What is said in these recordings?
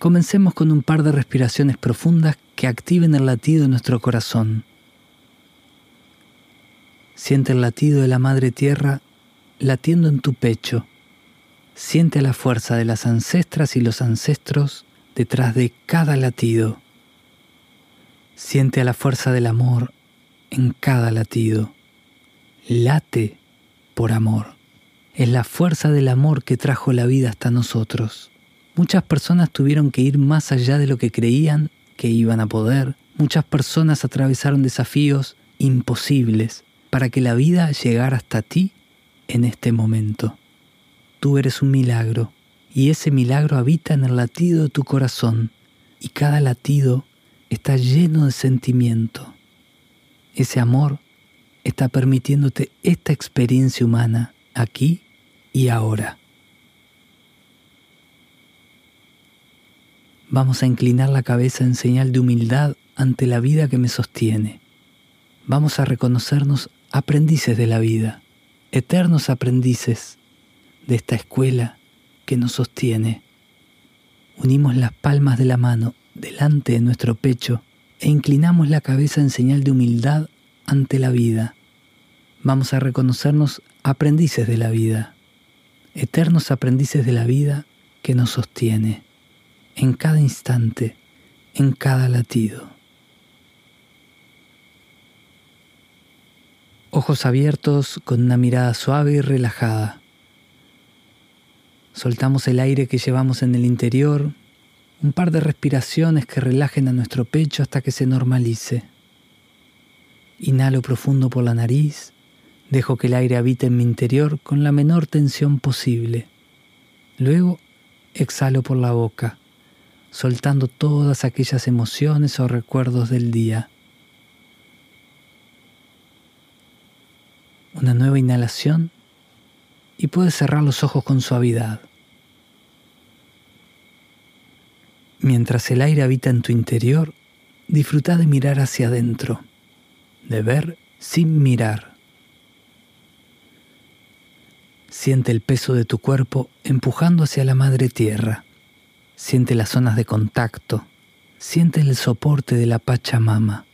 Comencemos con un par de respiraciones profundas que activen el latido de nuestro corazón. Siente el latido de la Madre Tierra latiendo en tu pecho. Siente la fuerza de las ancestras y los ancestros detrás de cada latido. Siente a la fuerza del amor en cada latido. Late por amor. Es la fuerza del amor que trajo la vida hasta nosotros. Muchas personas tuvieron que ir más allá de lo que creían que iban a poder. Muchas personas atravesaron desafíos imposibles para que la vida llegara hasta ti en este momento. Tú eres un milagro y ese milagro habita en el latido de tu corazón y cada latido está lleno de sentimiento. Ese amor está permitiéndote esta experiencia humana aquí y ahora. Vamos a inclinar la cabeza en señal de humildad ante la vida que me sostiene. Vamos a reconocernos aprendices de la vida, eternos aprendices de esta escuela que nos sostiene. Unimos las palmas de la mano delante de nuestro pecho e inclinamos la cabeza en señal de humildad ante la vida. Vamos a reconocernos aprendices de la vida, eternos aprendices de la vida que nos sostiene en cada instante, en cada latido. Ojos abiertos con una mirada suave y relajada. Soltamos el aire que llevamos en el interior, un par de respiraciones que relajen a nuestro pecho hasta que se normalice. Inhalo profundo por la nariz, dejo que el aire habite en mi interior con la menor tensión posible. Luego exhalo por la boca soltando todas aquellas emociones o recuerdos del día. Una nueva inhalación y puedes cerrar los ojos con suavidad. Mientras el aire habita en tu interior, disfruta de mirar hacia adentro, de ver sin mirar. Siente el peso de tu cuerpo empujando hacia la madre tierra. Siente las zonas de contacto. Siente el soporte de la Pachamama.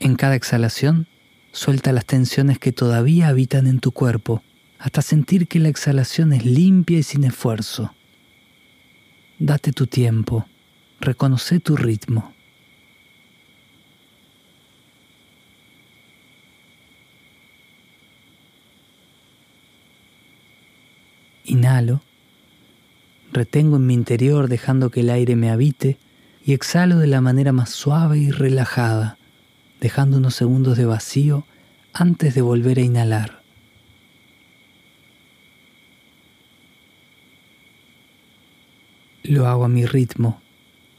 En cada exhalación, suelta las tensiones que todavía habitan en tu cuerpo, hasta sentir que la exhalación es limpia y sin esfuerzo. Date tu tiempo, reconoce tu ritmo. Inhalo retengo en mi interior dejando que el aire me habite y exhalo de la manera más suave y relajada, dejando unos segundos de vacío antes de volver a inhalar. Lo hago a mi ritmo,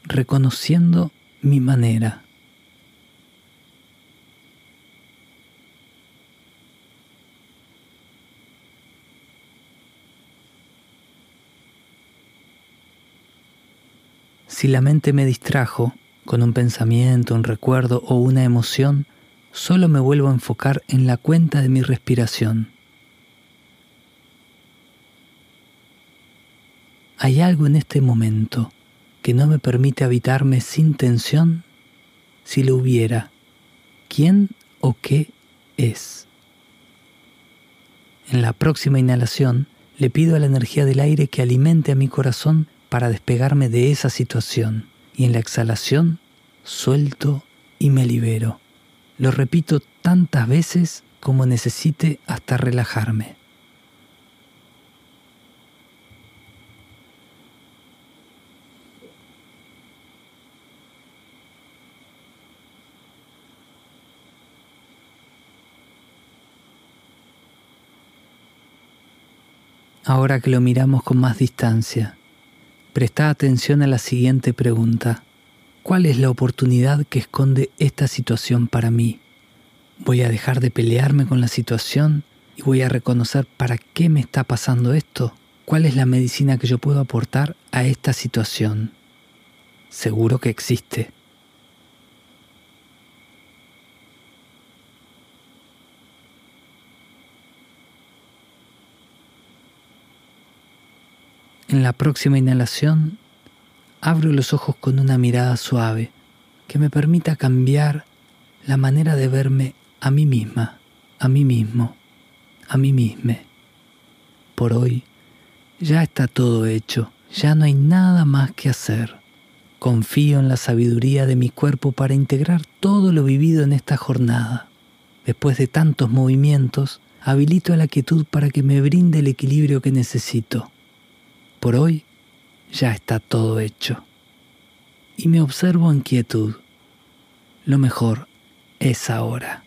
reconociendo mi manera. Si la mente me distrajo con un pensamiento, un recuerdo o una emoción, solo me vuelvo a enfocar en la cuenta de mi respiración. ¿Hay algo en este momento que no me permite habitarme sin tensión? Si lo hubiera, ¿quién o qué es? En la próxima inhalación le pido a la energía del aire que alimente a mi corazón para despegarme de esa situación y en la exhalación suelto y me libero. Lo repito tantas veces como necesite hasta relajarme. Ahora que lo miramos con más distancia, Presta atención a la siguiente pregunta. ¿Cuál es la oportunidad que esconde esta situación para mí? ¿Voy a dejar de pelearme con la situación y voy a reconocer para qué me está pasando esto? ¿Cuál es la medicina que yo puedo aportar a esta situación? Seguro que existe. En la próxima inhalación, abro los ojos con una mirada suave que me permita cambiar la manera de verme a mí misma, a mí mismo, a mí misma. Por hoy ya está todo hecho, ya no hay nada más que hacer. Confío en la sabiduría de mi cuerpo para integrar todo lo vivido en esta jornada. Después de tantos movimientos, habilito a la quietud para que me brinde el equilibrio que necesito. Por hoy ya está todo hecho. Y me observo en quietud. Lo mejor es ahora.